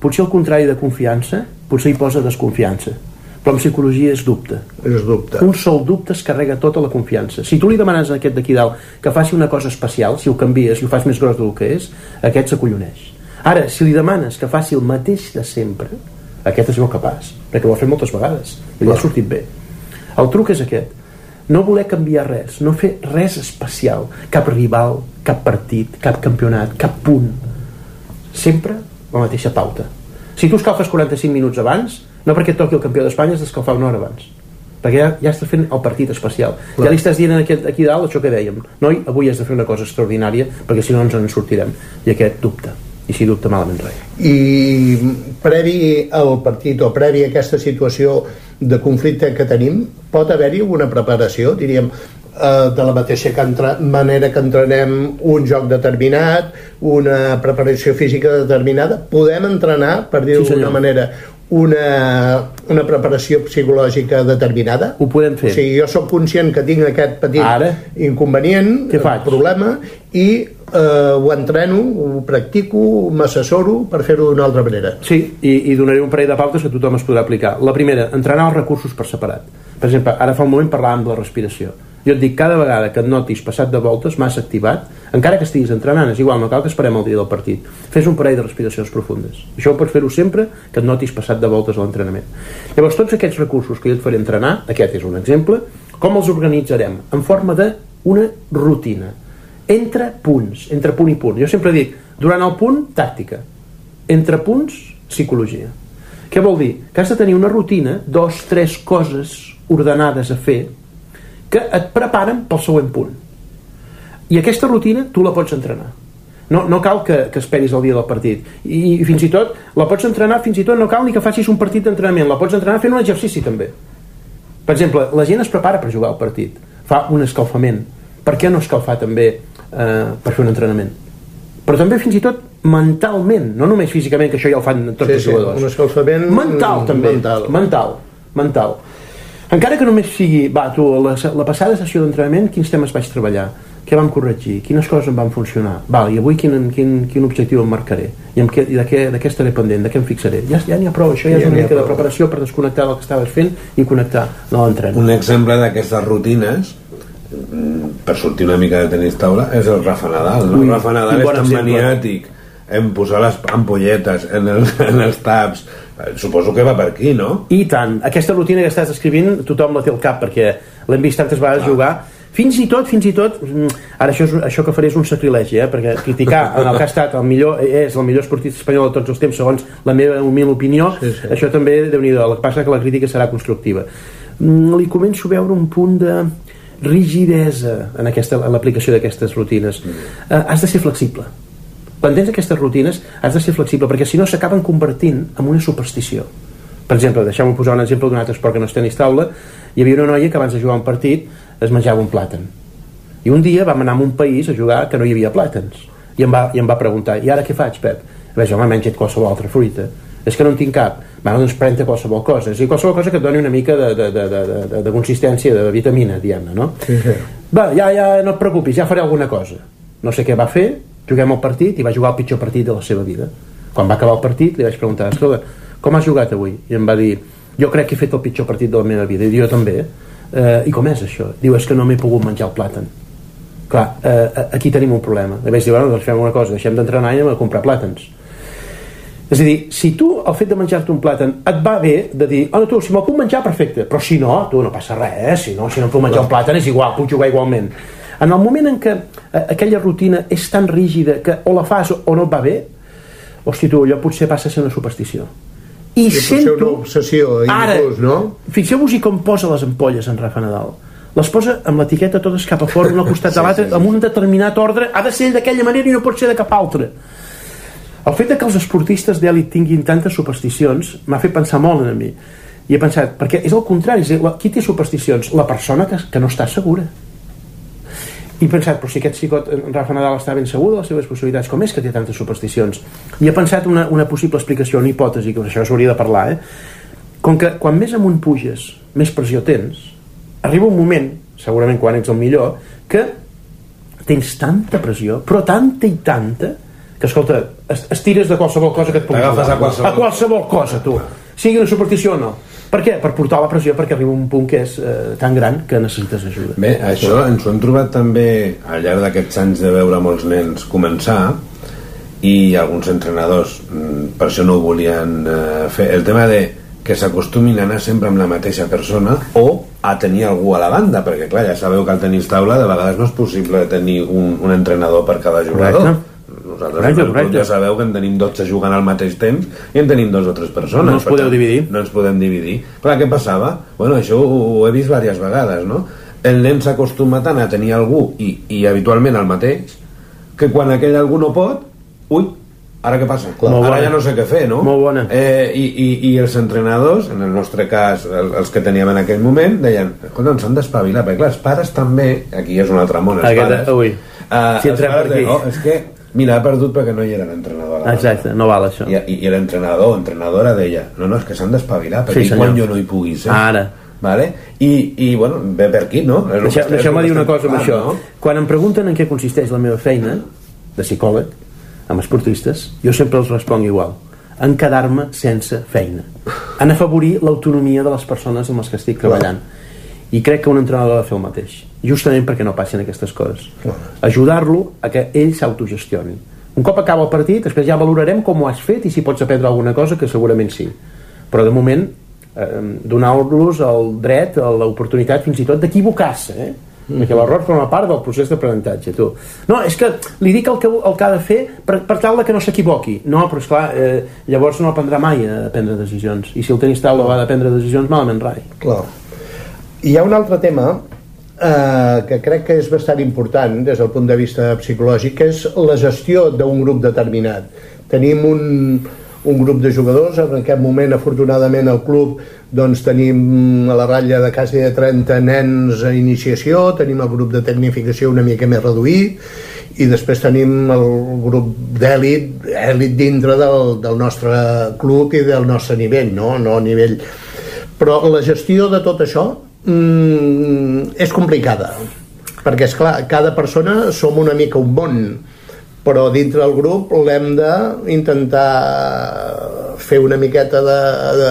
potser el contrari de confiança, potser hi posa desconfiança. Però en psicologia és dubte. És dubte. Un sol dubte es carrega tota la confiança. Si tu li demanes a aquest d'aquí dalt que faci una cosa especial, si ho canvies i ho fas més gros del que és, aquest s'acolloneix. Ara, si li demanes que faci el mateix de sempre, aquest es veu capaç, perquè ho ha fet moltes vegades i li ha sortit bé. El truc és aquest. No voler canviar res, no fer res especial, cap rival, cap partit, cap campionat, cap punt. Sempre la mateixa pauta. Si tu escalfes 45 minuts abans, no perquè toqui el campió d'Espanya has d'escalfar una hora abans perquè ja, ja estàs fent el partit especial Clar. ja li estàs dient aquí, aquí dalt això que dèiem noi, avui has de fer una cosa extraordinària perquè si no ens en sortirem i aquest dubta i si dubta malament res I previ al partit o previ a aquesta situació de conflicte que tenim, pot haver-hi alguna preparació, diríem, de la mateixa que entra, manera que entrenem un joc determinat, una preparació física determinada, podem entrenar, per dir-ho Sí, d'alguna manera, una, una preparació psicològica determinada? ho podem fer O sigui, jo sóc conscient que tinc aquest petit Ara? inconvenient, Què faig? problema, i eh, ho entreno, ho practico, m'assessoro per fer-ho d'una altra manera. Sí, i, i donaré un parell de pautes que tothom es podrà aplicar. La primera, entrenar els recursos per separat. Per exemple, ara fa un moment parlàvem de la respiració. Jo et dic, cada vegada que et notis passat de voltes, massa activat, encara que estiguis entrenant, és igual, no cal que esperem el dia del partit. Fes un parell de respiracions profundes. Això pots fer-ho sempre que et notis passat de voltes a l'entrenament. Llavors, tots aquests recursos que jo et faré entrenar, aquest és un exemple, com els organitzarem? En forma d'una rutina. Entre punts, entre punt i punt. Jo sempre dic, durant el punt, tàctica. Entre punts, psicologia. Què vol dir? Que has de tenir una rutina, dos, tres coses ordenades a fer, que et preparen pel següent punt. I aquesta rutina tu la pots entrenar. No, no cal que, que esperis el dia del partit. I, I fins i tot la pots entrenar, fins i tot no cal ni que facis un partit d'entrenament, la pots entrenar fent un exercici també. Per exemple, la gent es prepara per jugar al partit, fa un escalfament. Per què no escalfar també eh, per fer un entrenament? Però també fins i tot mentalment, no només físicament, que això ja ho fan tots Sí, els sí, jugadors. un escalfament mental també, mental. mental, mental. Encara que només sigui, va, tu, la, la passada sessió d'entrenament, quins temes vaig treballar? Què vam corregir? Quines coses em van funcionar? Val, i avui quin, quin, quin objectiu em marcaré? I, amb què, i de, què, de què estaré pendent? De què em fixaré? Ja, ja n'hi ha prou, això ja, Ja és una mica de preparació per desconnectar del que estaves fent i connectar a l'entrenament. Un exemple d'aquestes rutines mm, per sortir una mica de tenis taula és el Rafa Nadal no? Ui, Rafa Nadal és tan exemple. maniàtic en posar les ampolletes en, el, en els taps. Eh, suposo que va per aquí, no? I tant, aquesta rutina que estàs escrivint tothom la té al cap perquè l'hem vist tantes vegades jugar. Fins i tot, fins i tot mm, ara això, és, això que faré és un sacrilegi eh? perquè criticar en el que ha estat el millor és el millor esportista espanyol de tots els temps segons la meva humil opinió. Sí, sí. això també, déu nhi el que passa que la crítica serà constructiva. Mm, li començo a veure un punt de rigidesa en, aquesta, en l'aplicació d'aquestes rutines. Eh, has de ser flexible quan tens aquestes rutines has de ser flexible perquè si no s'acaben convertint en una superstició per exemple, deixeu-me posar un exemple d'un altre esport que no és tenis taula hi havia una noia que abans de jugar un partit es menjava un plàtan i un dia vam anar a un país a jugar que no hi havia plàtans i em va, i em va preguntar, i ara què faig, Pep? Vaig, home, menja't qualsevol altra fruita és que no en tinc cap bueno, doncs pren qualsevol cosa, és dir, qualsevol cosa que et doni una mica de, de, de, de, de, de consistència de vitamina, diguem-ne, no? Sí, sí. Va, ja, ja no et preocupis, ja faré alguna cosa. No sé què va fer, juguem el partit i va jugar el pitjor partit de la seva vida. Quan va acabar el partit li vaig preguntar, escolta, com has jugat avui? I em va dir, jo crec que he fet el pitjor partit de la meva vida. I jo també. Eh, I com és això? Diu, és que no m'he pogut menjar el plàtan. Clar, eh, aquí tenim un problema. I vaig dir, bueno, doncs fem una cosa, deixem d'entrenar i anem a comprar plàtans. És a dir, si tu, el fet de menjar-te un plàtan, et va bé de dir, oh, no, tu, si me'l puc menjar, perfecte, però si no, tu, no passa res, eh? si no, si no em puc menjar un plàtan és igual, puc jugar igualment. En el moment en què aquella rutina és tan rígida que o la fas o no et va bé, hosti, tu, allò potser passa a ser una superstició. I I sento... una obsessió, Ara, inclús, no? Fixeu-vos-hi com posa les ampolles en Rafa Nadal. Les posa amb l'etiqueta totes cap a fora, un al costat de l'altre, amb un determinat ordre, ha de ser d'aquella manera i no pot ser de cap altra. El fet de que els esportistes d'èlit tinguin tantes supersticions m'ha fet pensar molt en mi. I he pensat, perquè és el contrari, és dir, la- qui té supersticions? La persona que, que no està segura. I he pensat, però si aquest xicot, en Rafa Nadal, està ben segur de les seves possibilitats, com és que té tantes supersticions? I he pensat una, una possible explicació, una hipòtesi, que això s'hauria de parlar, eh? Com que quan més amunt puges, més pressió tens, arriba un moment, segurament quan ets el millor, que tens tanta pressió, però tanta i tanta, que, escolta, es- estires de qualsevol cosa que et pugui T'agafes a qualsevol- a qualsevol cosa, tu. Sigui una superstició o no. Per què? Per portar la pressió, perquè arriba un punt que és eh, tan gran que necessites ajuda. Bé, això ens ho hem trobat també al llarg d'aquests anys de veure molts nens començar i alguns entrenadors mm, per això no ho volien eh, fer el tema de que s'acostumin a anar sempre amb la mateixa persona o a tenir algú a la banda perquè clar, ja sabeu que al tenis taula de vegades no és possible tenir un, un entrenador per cada jugador Correcte. Nosaltres Correcte, en correcte. ja sabeu que en tenim 12 jugant al mateix temps i en tenim dos o tres persones No ens podeu tant, dividir. no ens podem dividir clar, què passava? Bueno, això ho, ho he vist diverses vegades no? el nen s'acostuma tant a tenir algú i, i habitualment el mateix que quan aquell algú no pot ui, ara què passa? Clar. Molt ara bona. ja no sé què fer no? Molt bona. eh, i, i, i els entrenadors en el nostre cas el, els que teníem en aquell moment deien escolta, ens han d'espavilar perquè clar, els pares també aquí és un altre món els Aquesta- pares ui. eh, Si els pares per aquí. deien, oh, és que mira, ha perdut perquè no hi era l'entrenador a la banda." Exacte, no val això. i, i, i l'entrenador o entrenadora deia no, no, és que s'han d'espavilar perquè Sí, quan jo no hi pugui ser Ara. vale? I, i bueno, ve per aquí, no? Deixeu- Deixeu-me dir una cosa amb això. Quan em pregunten en què consisteix la meva feina de psicòleg amb esportistes, jo sempre els responc igual en quedar-me sense feina en afavorir l'autonomia de les persones amb les que estic treballant i crec que un entrenador ha de fer el mateix. Justament perquè no passin aquestes coses. Ajudar-lo a que ell s'autogestioni un cop acaba el partit després ja valorarem com ho has fet i si pots aprendre alguna cosa que segurament sí. Però de moment eh, donar-los el dret l'oportunitat fins i tot d'equivocar-se eh? Mm -hmm. perquè l'error forma part del procés d'aprenentatge tu. no, és que li dic el que, el que ha de fer per, per tal que no s'equivoqui. No, però esclar, eh, llavors no aprendrà mai a prendre decisions. I si el tenis taula va de prendre decisions malament rai. Clar hi ha un altre tema eh, que crec que és bastant important des del punt de vista psicològic, que és la gestió d'un grup determinat. Tenim un, un grup de jugadors, en aquest moment afortunadament al club doncs tenim a la ratlla de quasi de 30 nens a iniciació, tenim el grup de tecnificació una mica més reduït i després tenim el grup d'èlit èlit dintre del, del nostre club i del nostre nivell, no? no a nivell però la gestió de tot això mm, és complicada perquè és clar, cada persona som una mica un món però dintre del grup l'hem d'intentar fer una miqueta de, de,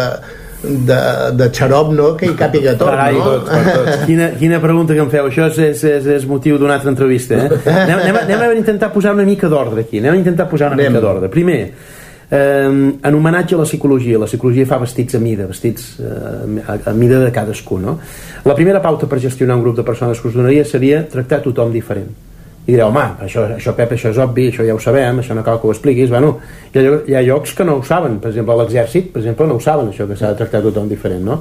de, de xarop no? que hi càpiga tot Carai, no? tots, per tots. Quina, quina pregunta que em feu això és, és, és, és motiu d'una altra entrevista eh? anem, anem, anem a intentar posar una mica d'ordre aquí anem a intentar posar una Anem. mica d'ordre primer eh, en homenatge a la psicologia la psicologia fa vestits a mida vestits eh, a, a mida de cadascú no? la primera pauta per gestionar un grup de persones que us donaria seria tractar tothom diferent i direu, home, això, això Pep, això és obvi, això ja ho sabem, això no cal que ho expliquis. Bueno, hi ha, hi ha llocs que no ho saben, per exemple, l'exèrcit, per exemple, no ho saben, això que s'ha de tractar tothom diferent, no?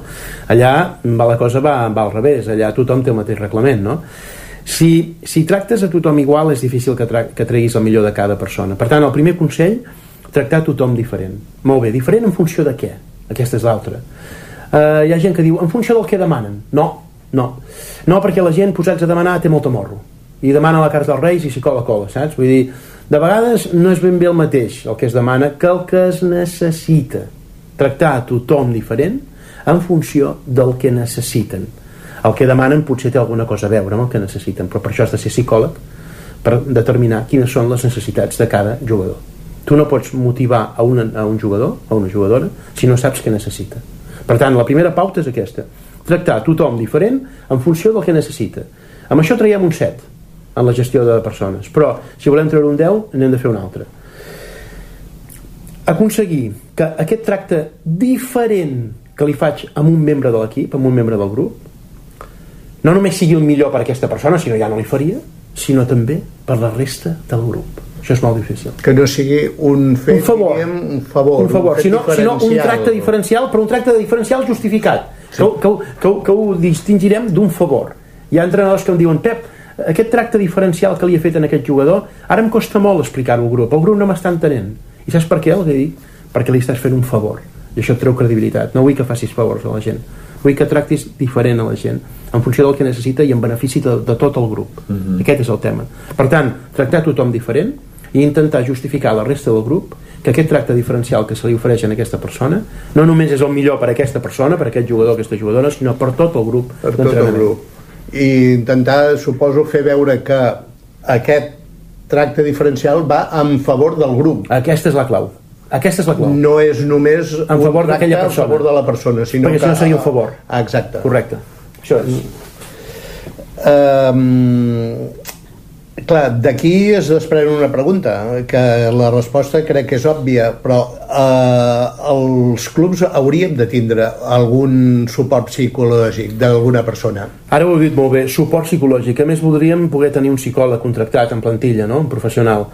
Allà va, la cosa va, va al revés, allà tothom té el mateix reglament, no? Si, si tractes a tothom igual és difícil que, tra que treguis el millor de cada persona. Per tant, el primer consell, tractar tothom diferent. Molt bé, diferent en funció de què? Aquesta és l'altra. Uh, hi ha gent que diu, en funció del que demanen. No, no. No, perquè la gent posats a demanar té molt morro i demana la carta dels reis i s'hi cola cola, saps? Vull dir, de vegades no és ben bé el mateix el que es demana que el que es necessita. Tractar a tothom diferent en funció del que necessiten. El que demanen potser té alguna cosa a veure amb el que necessiten, però per això has de ser psicòleg per determinar quines són les necessitats de cada jugador. Tu no pots motivar a, una, a un jugador, a una jugadora, si no saps què necessita. Per tant, la primera pauta és aquesta. Tractar tothom diferent en funció del que necessita. Amb això traiem un 7 en la gestió de persones. Però, si volem treure un 10, n'hem de fer un altre. Aconseguir que aquest tracte diferent que li faig amb un membre de l'equip, amb un membre del grup, no només sigui el millor per aquesta persona, sinó ja no li faria, sinó també per la resta del grup. Això és molt difícil. que no sigui un fet un favor, diguem, un favor, un favor. fet sinó, sinó un tracte diferencial però un tracte diferencial justificat. Sí. que, que, que, que ho distingirem d'un favor. Hi ha entrenadors que em diuen Pep, aquest tracte diferencial que li he fet en aquest jugador ara em costa molt explicar-ho al grup. El grup no m'està entenent. I saps per què? Els he dit perquè li estàs fent un favor. I això et treu credibilitat. No vull que facis favors a la gent. Vull que tractis diferent a la gent en funció del que necessita i en benefici de, de tot el grup. Mm -hmm. aquest és el tema. Per tant, tractar tothom diferent i intentar justificar a la resta del grup que aquest tracte diferencial que se li ofereix a aquesta persona no només és el millor per a aquesta persona, per a aquest jugador, aquesta jugadora, sinó per tot el grup per tot el grup i intentar, suposo, fer veure que aquest tracte diferencial va en favor del grup Aquesta és la clau. Aquesta és la clau. no és només En favor d'aquella persona. favor de la persona sinó Perquè que, si no seria un favor. Ah, exacte Correcte. Això és. Um, clar, d'aquí es desprèn una pregunta que la resposta crec que és òbvia però uh, els clubs hauríem de tindre algun suport psicològic d'alguna persona Ara ho heu dit molt bé, suport psicològic. A més, voldríem poder tenir un psicòleg contractat en plantilla, no? un professional.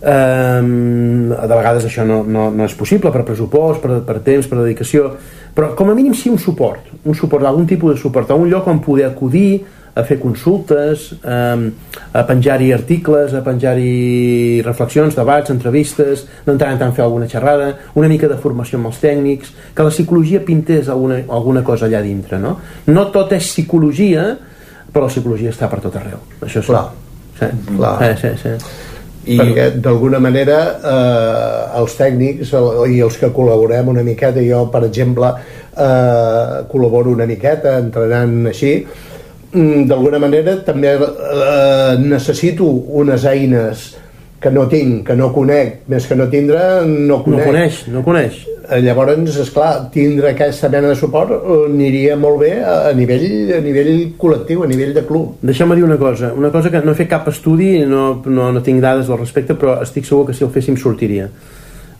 Um, de vegades això no, no, no és possible per pressupost, per, per temps, per dedicació, però com a mínim sí un suport, un suport, algun tipus de suport, a un lloc on poder acudir a fer consultes, um, a penjar-hi articles, a penjar-hi reflexions, debats, entrevistes, de tant en tant fer alguna xerrada, una mica de formació amb els tècnics, que la psicologia pintés alguna, alguna cosa allà dintre, no? No tot és psicologia, però la psicologia està per tot arreu. Això sí. Clar. Sí. Clar. Sí, sí, sí. i perquè d'alguna manera eh, els tècnics i els que col·laborem una miqueta jo per exemple eh, col·laboro una miqueta entrenant així d'alguna manera també eh, necessito unes eines que no tinc, que no conec més que no tindre, no No conec coneix, no coneix. Eh, llavors, és clar, tindre aquesta mena de suport eh, aniria molt bé a, nivell, a nivell col·lectiu, a nivell de club. Deixeu-me dir una cosa, una cosa que no he fet cap estudi, no, no, no tinc dades al respecte, però estic segur que si el féssim sortiria.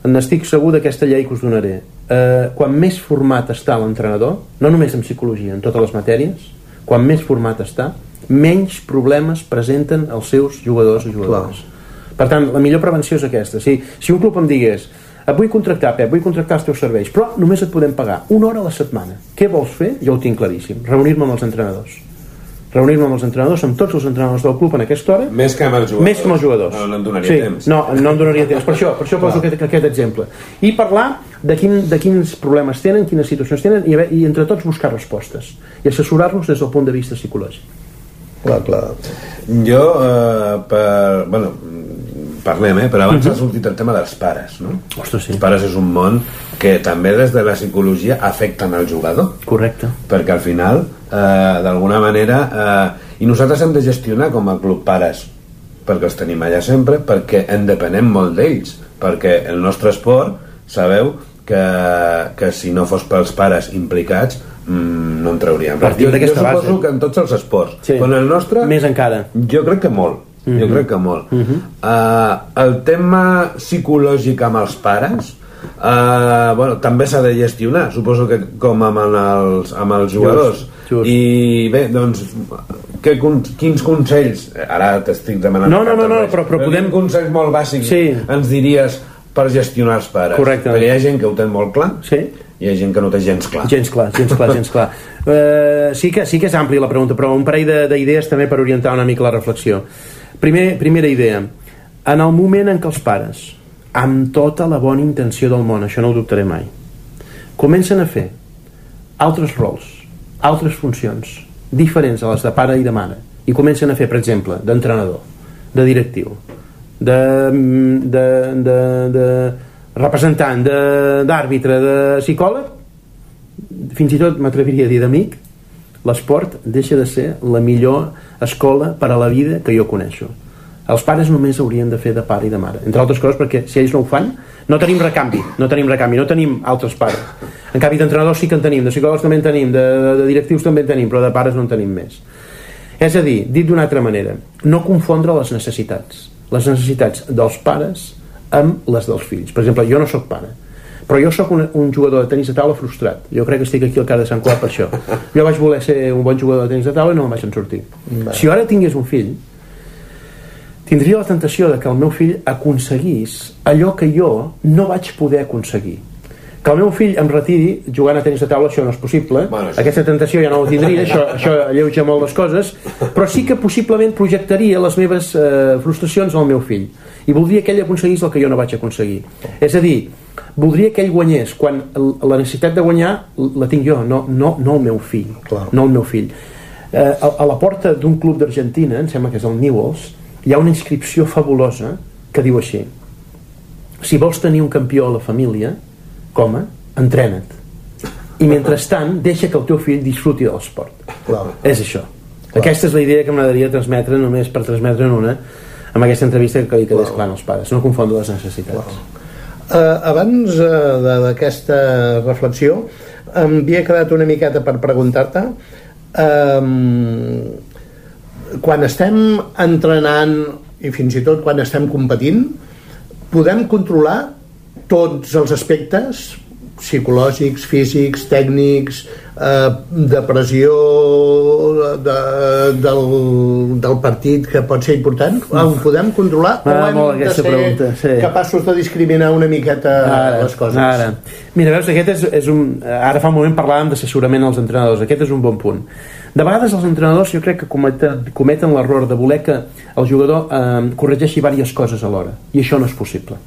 N'estic segur d'aquesta llei que us donaré. Eh, quan més format està l'entrenador, no només en psicologia, en totes les matèries, quan més format està, menys problemes presenten els seus jugadors i jugadores. Clar. Per tant, la millor prevenció és aquesta. Si, si un club em digués et vull contractar, Pep, vull contractar els teus serveis, però només et podem pagar una hora a la setmana. Què vols fer? Jo ho tinc claríssim. Reunir-me amb els entrenadors. Reunir-me amb els entrenadors, amb tots els entrenadors del club en aquesta hora. Més que amb els jugadors. Més que amb els jugadors. No, no em donaria sí, temps. No, no em donaria temps. Per això, per això poso aquest, aquest exemple. I parlar de, quin, de quins problemes tenen, quines situacions tenen, i, i entre tots buscar respostes. I assessorar-los des del punt de vista psicològic. Clar, clar. Jo, eh, per, bueno, parlem, eh? però abans uh -huh. ha sortit el tema dels pares, no? Ostres, sí. Els pares és un món que també des de la psicologia afecten al jugador. Correcte. Perquè al final, eh, d'alguna manera, eh, i nosaltres hem de gestionar com a club pares, perquè els tenim allà sempre, perquè en depenem molt d'ells, perquè el nostre esport, sabeu, que, que si no fos pels pares implicats mm, no en trauríem Partim jo, jo suposo base. que en tots els esports sí. però en el nostre més encara jo crec que molt Mm -hmm. Jo crec que molt. Mm -hmm. uh, el tema psicològic amb els pares uh, bueno, també s'ha de gestionar, suposo que com amb els, amb els jugadors. Just, just. I bé, doncs, que, quins consells, ara t'estic demanant... No, no, no, no però, però podem... consells molt bàsics sí. ens diries per gestionar els pares? Correcte. Perquè hi ha gent que ho té molt clar sí. hi ha gent que no té gens clar. Gens clar, gens clar, gens clar. Uh, sí, que, sí que és àmplia la pregunta, però un parell d'idees també per orientar una mica la reflexió. Primer, primera idea. En el moment en què els pares, amb tota la bona intenció del món, això no ho dubtaré mai, comencen a fer altres rols, altres funcions, diferents a les de pare i de mare, i comencen a fer, per exemple, d'entrenador, de directiu, de, de, de, de representant, d'àrbitre, de, de psicòleg, fins i tot m'atreviria a dir d'amic, l'esport deixa de ser la millor escola per a la vida que jo coneixo. Els pares només haurien de fer de pare i de mare. Entre altres coses perquè si ells no ho fan no tenim recanvi, no tenim recanvi, no tenim altres pares. En canvi d'entrenadors sí que en tenim de psicòlegs també en tenim, de, de, de directius també en tenim però de pares no en tenim més. És a dir, dit d'una altra manera no confondre les necessitats. Les necessitats dels pares amb les dels fills. Per exemple, jo no sóc pare però jo sóc un, un jugador de tenis de taula frustrat. Jo crec que estic aquí al cara de Sant Clar per això. Jo vaig voler ser un bon jugador de tenis de taula i no me'n vaig en sortir. Va. si jo ara tingués un fill tindria la tentació de que el meu fill aconseguís allò que jo no vaig poder aconseguir. Que el meu fill em retiri jugant a tenis de taula, això no és possible. Bueno, aquesta tentació ja no ho tindria això, això alleuja molt les coses. Però sí que possiblement projectaria les meves eh, frustracions al meu fill. I voldria que ell aconseguís el que jo no vaig aconseguir. És a dir, voldria que ell guanyés. Quan la necessitat de guanyar la tinc jo, no, no, no el meu fill. Clar. no el meu fill. Eh, a, a la porta d'un club d'Argentina em sembla que és el Newells hi ha una inscripció fabulosa que diu així. Si vols tenir un campió a la família com a entrena't. I mentrestant deixa que el teu fill disfruti de l'esport. És això. Clar. aquesta és la idea que m'agradaria transmetre només per transmetre en una amb aquesta entrevista que li quedés clar. als pares. No confondre les necessitats uh, abans uh, d'aquesta reflexió em havia quedat una miqueta per preguntar-te um, quan estem entrenant i fins i tot quan estem competint podem controlar tots els aspectes psicològics, físics, tècnics, eh, de pressió de, del, del partit que pot ser important? Ho podem controlar ah, o hem de ser pregunta, sí. capaços de discriminar una miqueta ara, les coses? Ara. Mira, veus, aquest és, és un... Ara fa un moment parlàvem d'assessorament als entrenadors. Aquest és un bon punt. De vegades els entrenadors jo crec que cometen, cometen l'error de voler que el jugador eh, corregeixi diverses coses alhora. I això no és possible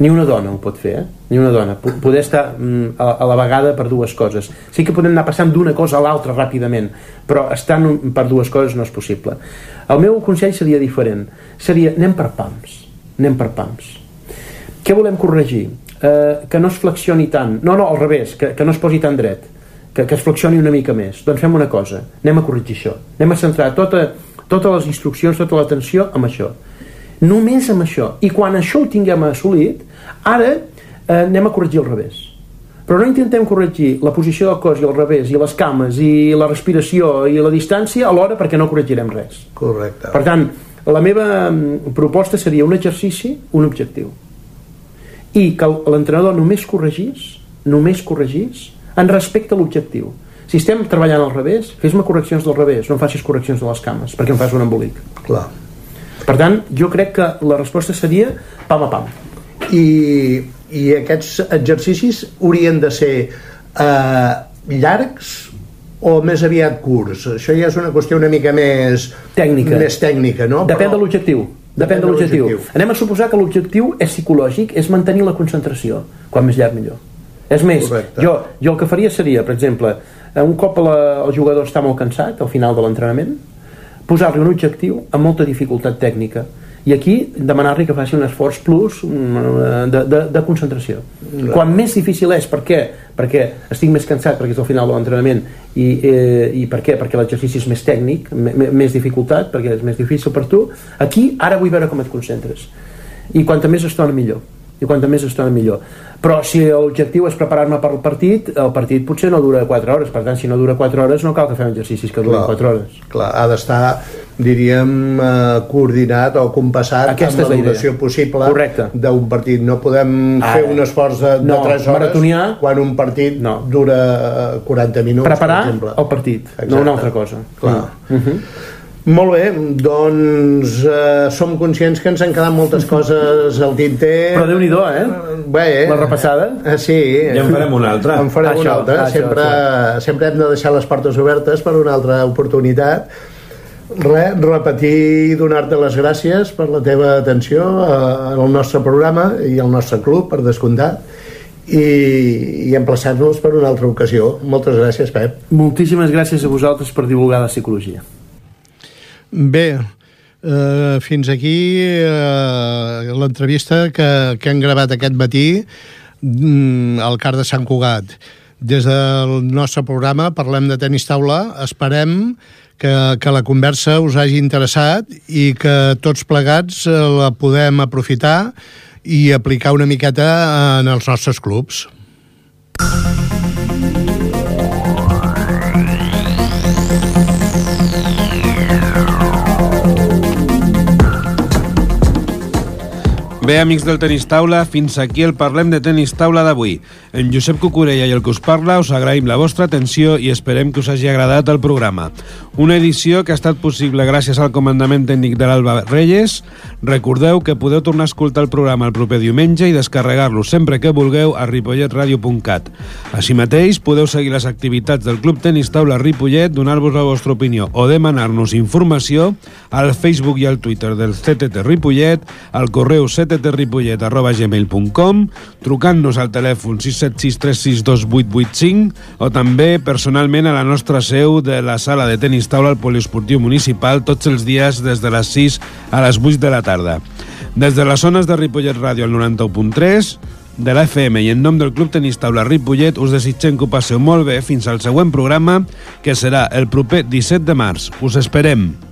ni una dona ho pot fer, eh? ni una dona. Poder estar mm, a, a la vegada per dues coses. Sí que podem anar passant d'una cosa a l'altra ràpidament, però estar per dues coses no és possible. El meu consell seria diferent. Seria anem per pams. Anem per pams. Què volem corregir? Eh, que no es flexioni tant. No, no, al revés, que, que no es posi tan dret. Que, que es flexioni una mica més. Doncs fem una cosa, anem a corregir això. Anem a centrar tota, totes les instruccions tota l'atenció amb això. Només amb això. I quan això ho tinguem assolit ara eh, anem a corregir al revés però no intentem corregir la posició del cos i el revés, i les cames, i la respiració, i la distància alhora perquè no corregirem res. Correcte. Per tant, la meva mm, proposta seria un exercici, un objectiu. I que l'entrenador només corregís, només corregís, en respecte a l'objectiu. Si estem treballant al revés, fes-me correccions del revés, no em facis correccions de les cames, perquè em fas un embolic. Clar. Per tant, jo crec que la resposta seria pam a pam. I, i aquests exercicis haurien de ser eh, llargs o més aviat curts? Això ja és una qüestió una mica més Tècnica. més tècnica no? Depèn Però- de l'objectiu. Depèn de l'objectiu. Anem a suposar que l'objectiu és psicològic, és mantenir la concentració. Quan més llarg, millor. És més, Correcte. jo, jo el que faria seria, per exemple, eh, un cop la, el jugador està molt cansat, al final de l'entrenament, posar-li un objectiu amb molta dificultat tècnica i aquí demanar-li que faci un esforç plus mm, de, de, de concentració. Quan més difícil és, per què? perquè estic més cansat perquè és el final de l'entrenament i, eh, i per què? perquè l'exercici és més tècnic més dificultat, perquè és més difícil per tu. Aquí ara vull veure com et concentres. I quanta més estona millor i quanta més estona millor però si l'objectiu és preparar-me per al partit el partit potser no dura 4 hores per tant si no dura 4 hores no cal que fem exercicis que durin 4 hores Clar, ha d'estar, diríem, eh, coordinat o compassat Aquesta amb la duració possible d'un partit. No podem Ara. fer un esforç de, de No, 3 hores maratonià. quan un partit No. dura eh, 40 minuts, preparar per exemple. el partit Exacte. no una altra cosa Clar. Mm. Mhm. Molt bé, doncs eh, som conscients que ens han quedat moltes coses al tinter. però Déu-n'hi-do, eh? Bé, La repassada? Eh, sí. Ja en farem una altra. En farem Això, una altra. això, sempre, sempre hem de deixar les portes obertes per una altra oportunitat. Re, repetir i donar-te les gràcies per la teva atenció eh, al nostre programa i al nostre club, per descomptat, i, i emplaçar-nos per una altra ocasió. Moltes gràcies, Pep. moltíssimes gràcies a vosaltres per divulgar la psicologia Bé, eh, fins aquí eh, l'entrevista que, que hem gravat aquest matí mm, al CAR de Sant Cugat. Des del nostre programa Parlem de tenis taula, esperem que, que la conversa us hagi interessat i que tots plegats eh, la podem aprofitar i aplicar una miqueta en els nostres clubs. Bé, amics del Tenis Taula, fins aquí el Parlem de Tenis Taula d'avui. En Josep Cucurella i el que us parla us agraïm la vostra atenció i esperem que us hagi agradat el programa. Una edició que ha estat possible gràcies al comandament tècnic de l'Alba Reyes. Recordeu que podeu tornar a escoltar el programa el proper diumenge i descarregar-lo sempre que vulgueu a ripolletradio.cat. Així mateix, podeu seguir les activitats del Club Tenis Taula Ripollet, donar-vos la vostra opinió o demanar-nos informació al Facebook i al Twitter del CTT Ripollet, al correu cttripollet.gmail.com, trucant-nos al telèfon 676362885 o també personalment a la nostra seu de la sala de tenis taula al Poliesportiu Municipal tots els dies des de les 6 a les 8 de la tarda. Des de les zones de Ripollet Ràdio al 91.3, de la FM i en nom del Club Tenis Taula Ripollet us desitgem que ho passeu molt bé fins al següent programa que serà el proper 17 de març. Us esperem!